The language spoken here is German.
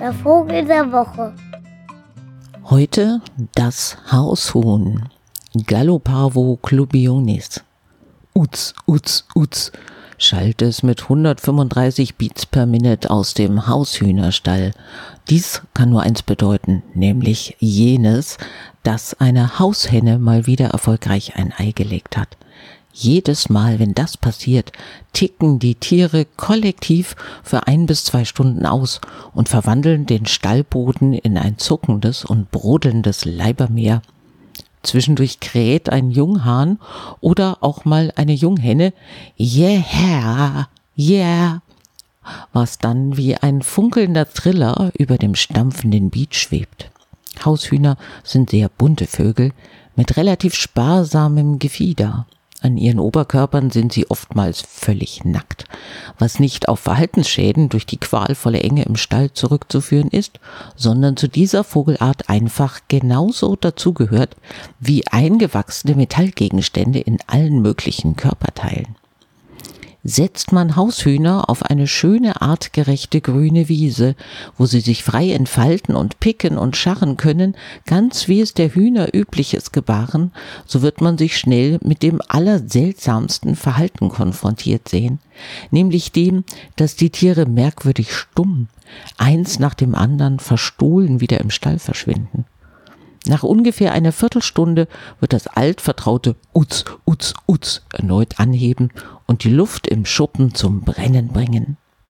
Der Vogel der Woche. Heute das Haushuhn. Galloparvo clubionis. Uz, uz, uz, schallt es mit 135 Beats per Minute aus dem Haushühnerstall. Dies kann nur eins bedeuten, nämlich jenes, dass eine Haushenne mal wieder erfolgreich ein Ei gelegt hat. Jedes Mal, wenn das passiert, ticken die Tiere kollektiv für ein bis zwei Stunden aus und verwandeln den Stallboden in ein zuckendes und brodelndes Leibermeer. Zwischendurch kräht ein Junghahn oder auch mal eine Junghenne. Yeah, yeah. Was dann wie ein funkelnder Triller über dem stampfenden Beat schwebt. Haushühner sind sehr bunte Vögel mit relativ sparsamem Gefieder. An ihren Oberkörpern sind sie oftmals völlig nackt, was nicht auf Verhaltensschäden durch die qualvolle Enge im Stall zurückzuführen ist, sondern zu dieser Vogelart einfach genauso dazugehört wie eingewachsene Metallgegenstände in allen möglichen Körperteilen setzt man Haushühner auf eine schöne artgerechte grüne Wiese, wo sie sich frei entfalten und picken und scharren können, ganz wie es der Hühner übliches gebaren, so wird man sich schnell mit dem allerseltsamsten Verhalten konfrontiert sehen, nämlich dem, dass die Tiere merkwürdig stumm, eins nach dem anderen verstohlen wieder im Stall verschwinden. Nach ungefähr einer Viertelstunde wird das altvertraute Uz, Uz, Uz erneut anheben und die Luft im Schuppen zum Brennen bringen.